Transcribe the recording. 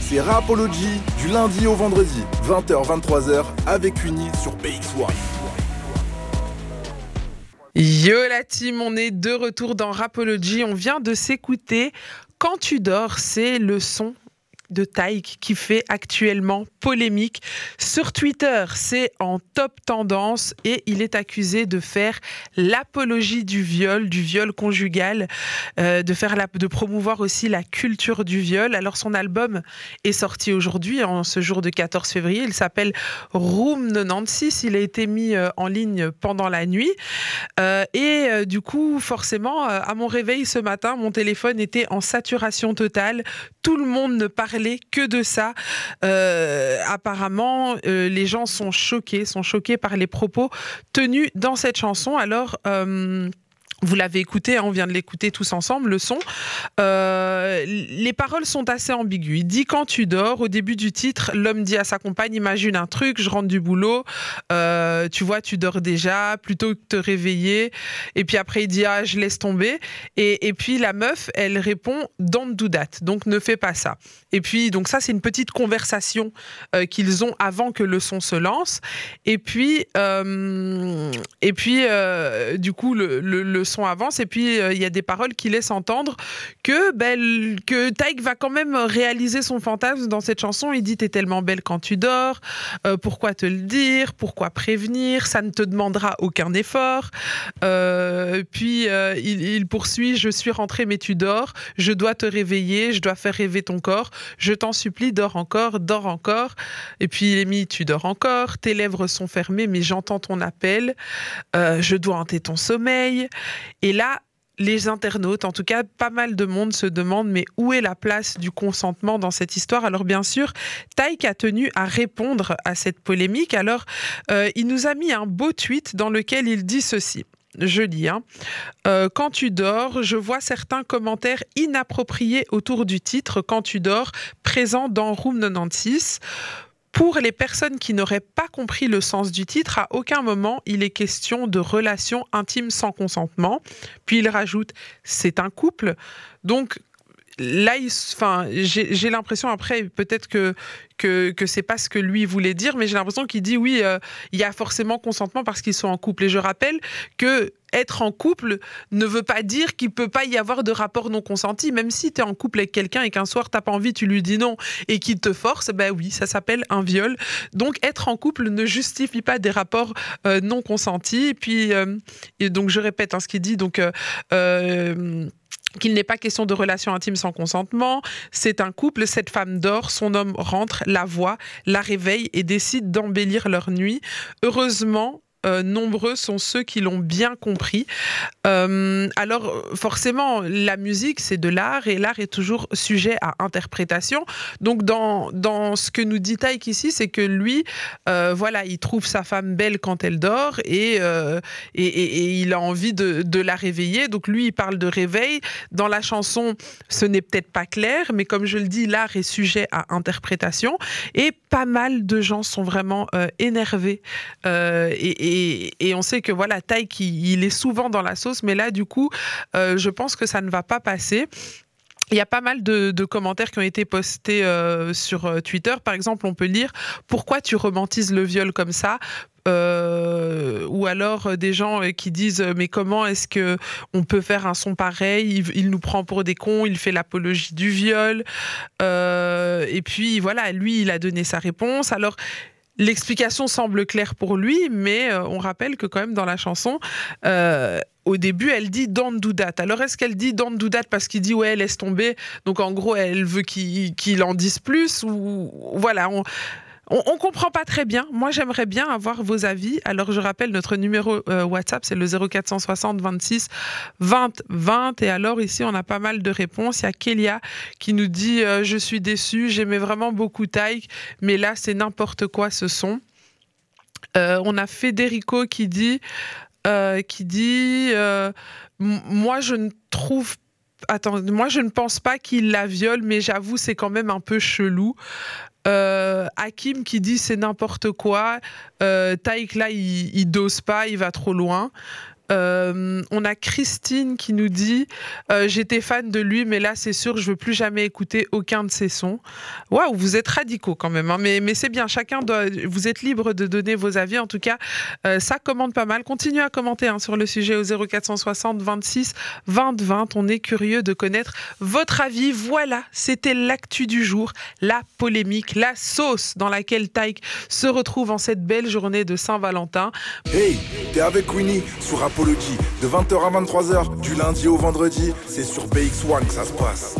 C'est Rapology du lundi au vendredi, 20h-23h avec Uni sur BX1. Yo la team, on est de retour dans Rapology. On vient de s'écouter Quand tu dors, c'est le son de Taïk qui fait actuellement polémique. Sur Twitter, c'est en top tendance et il est accusé de faire l'apologie du viol, du viol conjugal, euh, de, faire de promouvoir aussi la culture du viol. Alors son album est sorti aujourd'hui, en ce jour de 14 février. Il s'appelle Room 96. Il a été mis euh, en ligne pendant la nuit. Euh, et du coup, forcément, à mon réveil ce matin, mon téléphone était en saturation totale. Tout le monde ne parlait que de ça. Euh, apparemment, euh, les gens sont choqués, sont choqués par les propos tenus dans cette chanson. Alors, euh, vous l'avez écouté, hein, on vient de l'écouter tous ensemble, le son. Euh, les paroles sont assez ambiguës. Il dit quand tu dors, au début du titre, l'homme dit à sa compagne, imagine un truc, je rentre du boulot, euh, tu vois, tu dors déjà, plutôt que te réveiller. Et puis après, il dit, ah, je laisse tomber. Et, puis la meuf, elle répond, don't do that, donc ne fais pas ça. Et puis, donc ça, c'est une petite conversation euh, qu'ils ont avant que le son se lance. Et puis, et puis du coup, le, le son avance. Et puis euh, il y a des paroles qui laissent entendre que, ben, que Taïk va quand même réaliser son fantasme dans cette chanson. Il dit T'es tellement belle quand tu dors, euh, pourquoi te le dire, pourquoi prévenir, ça ne te demandera aucun effort. Euh, puis il, poursuit Je suis rentré, mais tu dors, je dois te réveiller, je dois faire rêver ton corps, je t'en supplie, dors encore, dors encore. Et puis il est mis Tu dors encore, tes lèvres sont fermées, mais j'entends ton appel, je dois hanter ton sommeil. Et là, les internautes, en tout cas pas mal de monde se demandent mais où est la place du consentement dans cette histoire? Alors bien sûr, Taïk a tenu à répondre à cette polémique. Alors euh, il nous a mis un beau tweet dans lequel il dit ceci. Je lis, hein. Euh, quand tu dors, je vois certains commentaires inappropriés autour du titre Quand tu dors, présent dans Room 96. Pour les personnes qui n'auraient pas compris le sens du titre, à aucun moment il est question de relations intimes sans consentement. Puis il rajoute, c'est un couple. Donc là, enfin, j'ai l'impression après, peut-être que que, que c'est pas ce que lui voulait dire, mais j'ai l'impression qu'il dit oui, euh, il y a forcément consentement parce qu'ils sont en couple. Et je rappelle que être en couple ne veut pas dire qu'il peut pas y avoir de rapport non consenti. Même si tu es en couple avec quelqu'un et qu'un soir t'as pas envie, tu lui dis non et qu'il te force, ben oui, ça s'appelle un viol. Donc être en couple ne justifie pas des rapports euh, non consentis. Et puis, euh, et donc je répète hein, ce qu'il dit. Donc qu'il n'est pas question de relation intime sans consentement. C'est un couple, cette femme dort, son homme rentre, la voit, la réveille et décide d'embellir leur nuit. Heureusement, euh, nombreux sont ceux qui l'ont bien compris. Euh, alors forcément, la musique, c'est de l'art et l'art est toujours sujet à interprétation. Donc dans, dans ce que nous dit Taïk ici, c'est que lui, euh, voilà, il trouve sa femme belle quand elle dort et, et, il a envie de, la réveiller. Donc lui, il parle de réveil. Dans la chanson, ce n'est peut-être pas clair, mais comme je le dis, l'art est sujet à interprétation et pas mal de gens sont vraiment énervés et, on sait que voilà, Taïk, il, est souvent dans la sauce, mais là, du coup, euh, je pense que ça ne va pas passer. Il y a pas mal de, commentaires qui ont été postés euh, sur euh, Twitter. Par exemple, on peut lire Pourquoi tu romantises le viol comme ça? Ou alors des gens qui disent mais comment est-ce que on peut faire un son pareil? Il, nous prend pour des cons, il fait l'apologie du viol et puis voilà lui il a donné sa réponse alors L'explication semble claire pour lui, mais euh, on rappelle que quand même dans la chanson, euh, au début, elle dit don't do that. Alors est-ce qu'elle dit don't do that parce qu'il dit ouais laisse tomber, donc en gros elle veut qu'il en dise plus ou voilà on, on, comprend pas très bien. Moi, j'aimerais bien avoir vos avis. Alors, je rappelle, notre numéro euh, WhatsApp, c'est le 0460 26 20 20. Et alors, ici, on a pas mal de réponses. Il y a Kélia qui nous dit euh, Je suis déçue, j'aimais vraiment beaucoup Taïk, mais là, c'est n'importe quoi ce son. Euh, on a Federico qui dit qui dit Moi, je ne trouve Attends, moi je ne pense pas qu'il la viole, mais j'avoue c'est quand même un peu chelou. Euh, Hakim qui dit c'est n'importe quoi. Euh, Taïk là, il, il, dose pas, il va trop loin. Euh, on a Christine qui nous dit euh, J'étais fan de lui, mais là, c'est sûr, je veux plus jamais écouter aucun de ses sons. Waouh, vous êtes radicaux quand même, hein. mais, c'est bien. Chacun doit. Vous êtes libre de donner vos avis. En tout cas, euh, ça commente pas mal. Continuez à commenter hein, sur le sujet au 0460 26 20 20. On est curieux de connaître votre avis. Voilà, c'était l'actu du jour, la polémique, la sauce dans laquelle Taïk se retrouve en cette belle journée de Saint-Valentin. Hey, t'es avec Winnie De 20h à 23h du lundi au vendredi. C'est sur BX1 que ça se passe.